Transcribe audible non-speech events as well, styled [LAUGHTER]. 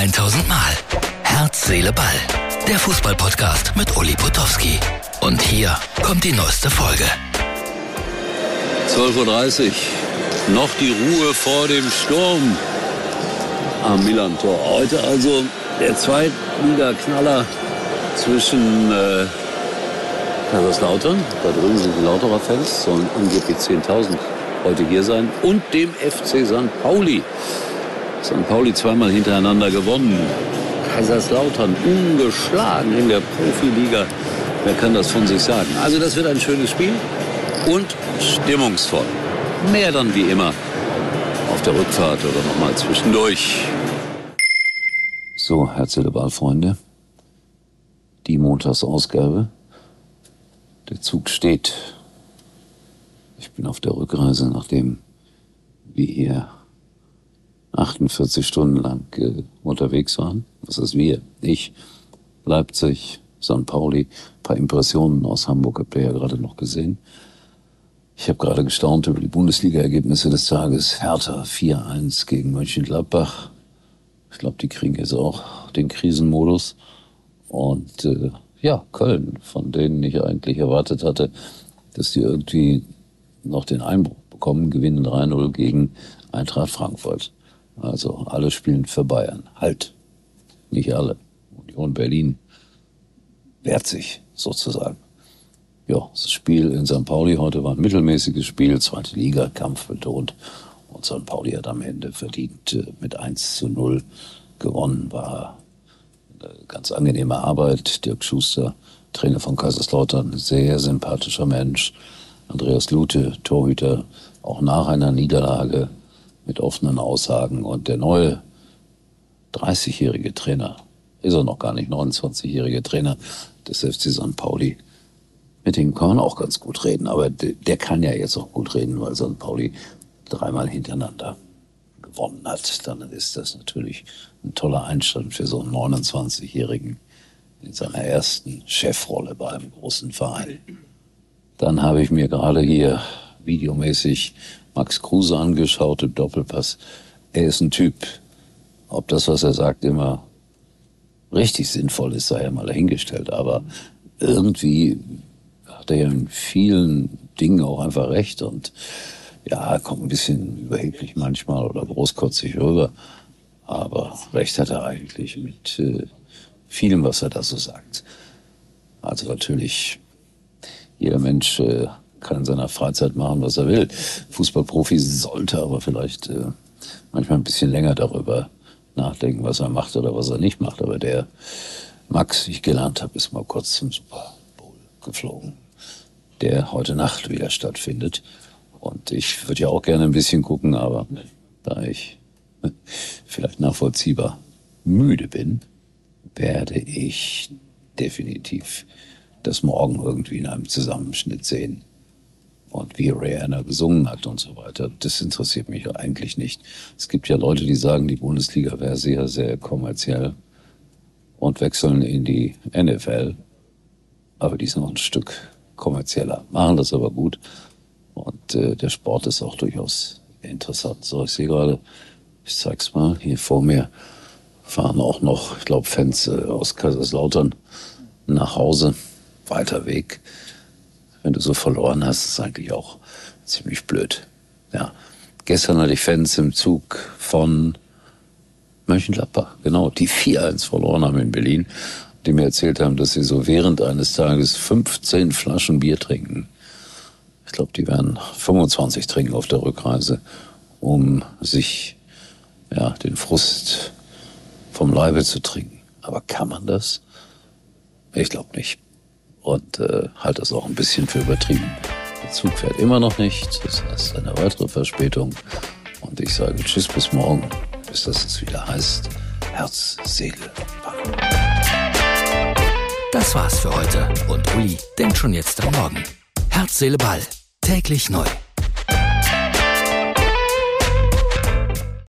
1000 Mal. Herz, Seele, Ball. Der Fußballpodcast mit Uli Potowski. Und hier kommt die neueste Folge. 12.30 Uhr. Noch die Ruhe vor dem Sturm am Milan-Tor. Heute also der Zweitliga-Knaller zwischen äh, Kaiserslautern, da drüben sind die Lauterer Fans, sollen angeblich 10.000 heute hier sein, und dem FC St. Pauli. St. Pauli zweimal hintereinander gewonnen. Kaiserslautern ungeschlagen in der Profiliga. Wer kann das von sich sagen? Also das wird ein schönes Spiel und stimmungsvoll. Mehr dann wie immer auf der Rückfahrt oder nochmal zwischendurch. So, herzliche Ballfreunde. Die Montagsausgabe. Der Zug steht. Ich bin auf der Rückreise, nachdem wir hier 48 Stunden lang äh, unterwegs waren. Was ist wir? Ich, Leipzig, St. Pauli, paar Impressionen aus Hamburg habt ihr ja gerade noch gesehen. Ich habe gerade gestaunt über die Bundesliga-Ergebnisse des Tages. Hertha 4-1 gegen Mönchengladbach. Ich glaube, die kriegen jetzt auch den Krisenmodus. Und äh, ja, Köln, von denen ich eigentlich erwartet hatte, dass die irgendwie noch den Einbruch bekommen, gewinnen 3-0 gegen Eintracht Frankfurt. Also alle spielen für Bayern. Halt. Nicht alle. Union Berlin wehrt sich sozusagen. Ja, das Spiel in St. Pauli heute war ein mittelmäßiges Spiel, zweite Liga, Kampf betont. Und St. Pauli hat am Ende verdient äh, mit 1 zu 0 gewonnen. War eine ganz angenehme Arbeit. Dirk Schuster, Trainer von Kaiserslautern, sehr sympathischer Mensch. Andreas Lute, Torhüter, auch nach einer Niederlage mit offenen Aussagen. Und der neue 30-jährige Trainer, ist er noch gar nicht, 29-jährige Trainer des FC St. Pauli, mit dem kann man auch ganz gut reden. Aber der kann ja jetzt auch gut reden, weil St. Pauli dreimal hintereinander gewonnen hat. Dann ist das natürlich ein toller Einstand für so einen 29-Jährigen in seiner ersten Chefrolle bei einem großen Verein. Dann habe ich mir gerade hier videomäßig Max Kruse angeschaut im Doppelpass. Er ist ein Typ. Ob das, was er sagt, immer richtig sinnvoll ist, sei ja mal dahingestellt. Aber irgendwie hat er ja in vielen Dingen auch einfach recht und ja, kommt ein bisschen überheblich manchmal oder großkotzig rüber. Aber recht hat er eigentlich mit äh, vielem, was er da so sagt. Also natürlich, jeder Mensch äh, kann in seiner Freizeit machen, was er will. Fußballprofi sollte aber vielleicht äh, manchmal ein bisschen länger darüber nachdenken, was er macht oder was er nicht macht. Aber der Max, wie ich gelernt habe, ist mal kurz zum Super Bowl geflogen, der heute Nacht wieder stattfindet. Und ich würde ja auch gerne ein bisschen gucken, aber da ich [LAUGHS] vielleicht nachvollziehbar müde bin, werde ich definitiv das morgen irgendwie in einem Zusammenschnitt sehen und wie Rihanna gesungen hat und so weiter. Das interessiert mich eigentlich nicht. Es gibt ja Leute, die sagen, die Bundesliga wäre sehr, sehr kommerziell und wechseln in die NFL. Aber die sind noch ein Stück kommerzieller, machen das aber gut. Und äh, der Sport ist auch durchaus interessant. So, ich sehe gerade, ich zeig's mal, hier vor mir fahren auch noch, ich glaube, Fans äh, aus Kaiserslautern nach Hause. Weiter Weg wenn du so verloren hast, ist eigentlich auch ziemlich blöd. Ja. Gestern hatte ich Fans im Zug von Mönchengladbach, genau, die 4-1 verloren haben in Berlin, die mir erzählt haben, dass sie so während eines Tages 15 Flaschen Bier trinken. Ich glaube, die werden 25 trinken auf der Rückreise, um sich ja, den Frust vom Leibe zu trinken. Aber kann man das? Ich glaube nicht und äh, halte das auch ein bisschen für übertrieben. Der Zug fährt immer noch nicht, das heißt eine weitere Verspätung. Und ich sage Tschüss bis morgen, bis das es wieder heißt Herz, Seele, Ball. Das war's für heute und Uli denkt schon jetzt am Morgen. Herz, Seele, Ball. Täglich neu.